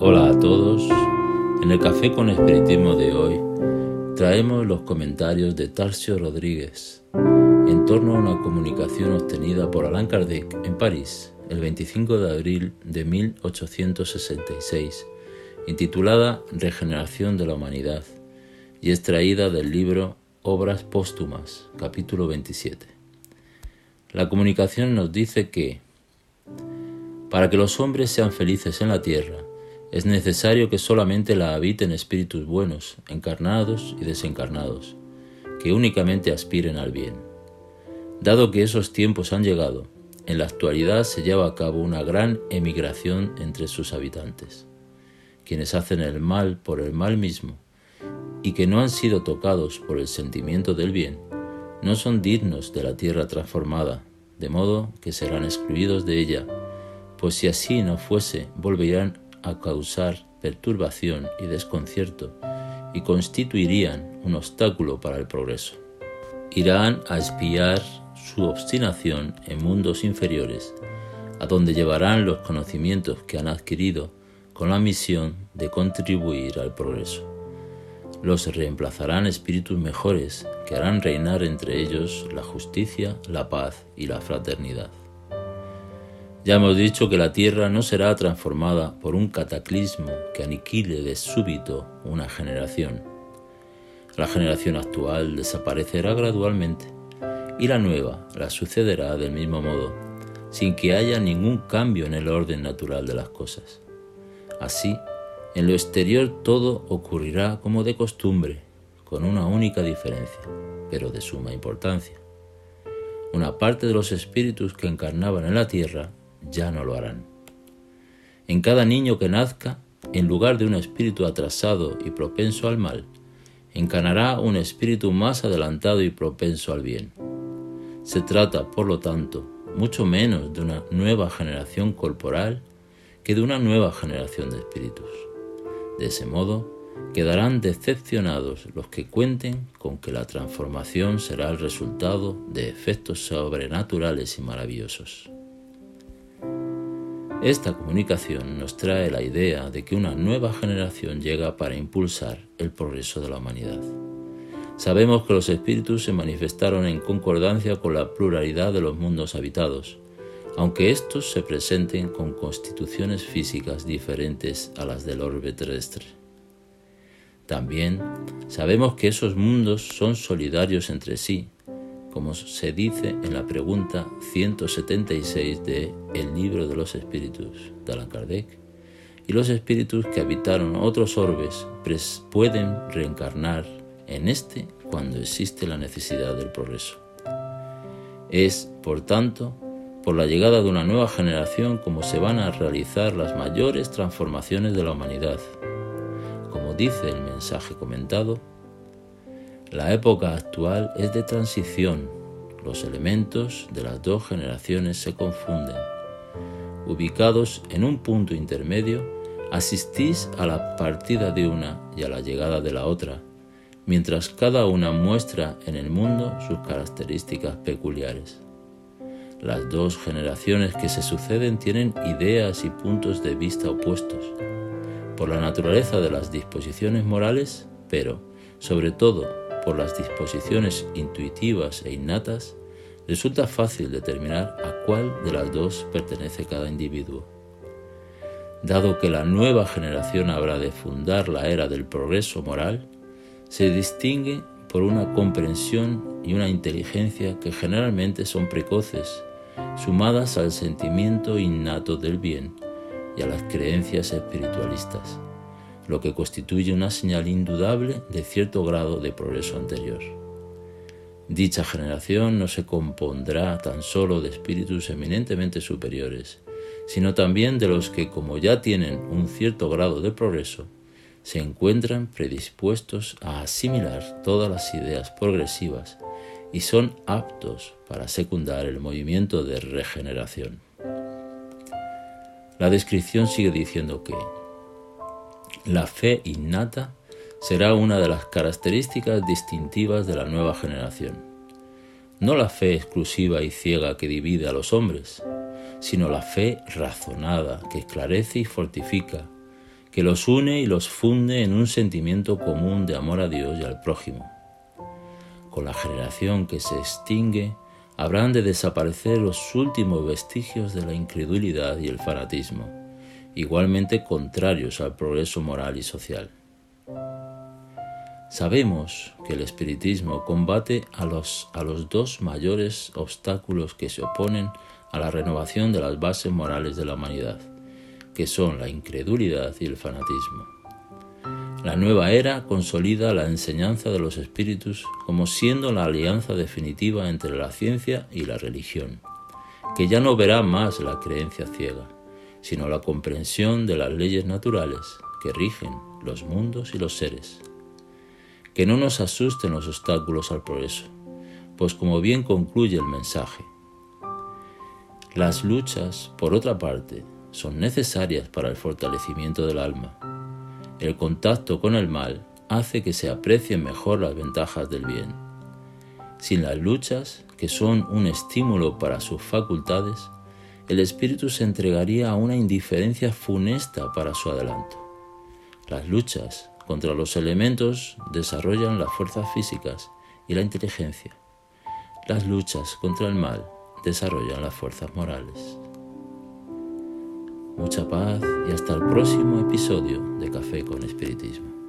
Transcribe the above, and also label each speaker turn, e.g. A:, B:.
A: Hola a todos. En el Café con Espiritismo de hoy traemos los comentarios de Tarcio Rodríguez en torno a una comunicación obtenida por Allan Kardec en París el 25 de abril de 1866, intitulada Regeneración de la Humanidad y extraída del libro Obras Póstumas, capítulo 27. La comunicación nos dice que, para que los hombres sean felices en la tierra, es necesario que solamente la habiten espíritus buenos, encarnados y desencarnados, que únicamente aspiren al bien. Dado que esos tiempos han llegado, en la actualidad se lleva a cabo una gran emigración entre sus habitantes, quienes hacen el mal por el mal mismo y que no han sido tocados por el sentimiento del bien, no son dignos de la tierra transformada, de modo que serán excluidos de ella, pues si así no fuese, volverían a causar perturbación y desconcierto y constituirían un obstáculo para el progreso. Irán a espiar su obstinación en mundos inferiores, a donde llevarán los conocimientos que han adquirido con la misión de contribuir al progreso. Los reemplazarán espíritus mejores que harán reinar entre ellos la justicia, la paz y la fraternidad. Ya hemos dicho que la Tierra no será transformada por un cataclismo que aniquile de súbito una generación. La generación actual desaparecerá gradualmente y la nueva la sucederá del mismo modo, sin que haya ningún cambio en el orden natural de las cosas. Así, en lo exterior todo ocurrirá como de costumbre, con una única diferencia, pero de suma importancia. Una parte de los espíritus que encarnaban en la tierra ya no lo harán. En cada niño que nazca, en lugar de un espíritu atrasado y propenso al mal, encarnará un espíritu más adelantado y propenso al bien. Se trata, por lo tanto, mucho menos de una nueva generación corporal que de una nueva generación de espíritus. De ese modo, quedarán decepcionados los que cuenten con que la transformación será el resultado de efectos sobrenaturales y maravillosos. Esta comunicación nos trae la idea de que una nueva generación llega para impulsar el progreso de la humanidad. Sabemos que los espíritus se manifestaron en concordancia con la pluralidad de los mundos habitados, aunque estos se presenten con constituciones físicas diferentes a las del orbe terrestre. También sabemos que esos mundos son solidarios entre sí, como se dice en la pregunta 176 de El libro de los espíritus de Allan Kardec, y los espíritus que habitaron otros orbes pueden reencarnar en este cuando existe la necesidad del progreso. Es, por tanto, por la llegada de una nueva generación como se van a realizar las mayores transformaciones de la humanidad. Como dice el mensaje comentado, la época actual es de transición. Los elementos de las dos generaciones se confunden. Ubicados en un punto intermedio, asistís a la partida de una y a la llegada de la otra, mientras cada una muestra en el mundo sus características peculiares. Las dos generaciones que se suceden tienen ideas y puntos de vista opuestos, por la naturaleza de las disposiciones morales, pero, sobre todo, por las disposiciones intuitivas e innatas, resulta fácil determinar a cuál de las dos pertenece cada individuo. Dado que la nueva generación habrá de fundar la era del progreso moral, se distingue por una comprensión y una inteligencia que generalmente son precoces, sumadas al sentimiento innato del bien y a las creencias espiritualistas lo que constituye una señal indudable de cierto grado de progreso anterior. Dicha generación no se compondrá tan solo de espíritus eminentemente superiores, sino también de los que, como ya tienen un cierto grado de progreso, se encuentran predispuestos a asimilar todas las ideas progresivas y son aptos para secundar el movimiento de regeneración. La descripción sigue diciendo que la fe innata será una de las características distintivas de la nueva generación. No la fe exclusiva y ciega que divide a los hombres, sino la fe razonada que esclarece y fortifica, que los une y los funde en un sentimiento común de amor a Dios y al prójimo. Con la generación que se extingue, habrán de desaparecer los últimos vestigios de la incredulidad y el fanatismo, igualmente contrarios al progreso moral y social. Sabemos que el espiritismo combate a los, a los dos mayores obstáculos que se oponen a la renovación de las bases morales de la humanidad, que son la incredulidad y el fanatismo. La nueva era consolida la enseñanza de los espíritus como siendo la alianza definitiva entre la ciencia y la religión, que ya no verá más la creencia ciega, sino la comprensión de las leyes naturales que rigen los mundos y los seres que no nos asusten los obstáculos al progreso, pues como bien concluye el mensaje, las luchas, por otra parte, son necesarias para el fortalecimiento del alma. El contacto con el mal hace que se aprecien mejor las ventajas del bien. Sin las luchas, que son un estímulo para sus facultades, el espíritu se entregaría a una indiferencia funesta para su adelanto. Las luchas contra los elementos desarrollan las fuerzas físicas y la inteligencia. Las luchas contra el mal desarrollan las fuerzas morales. Mucha paz y hasta el próximo episodio de Café con Espiritismo.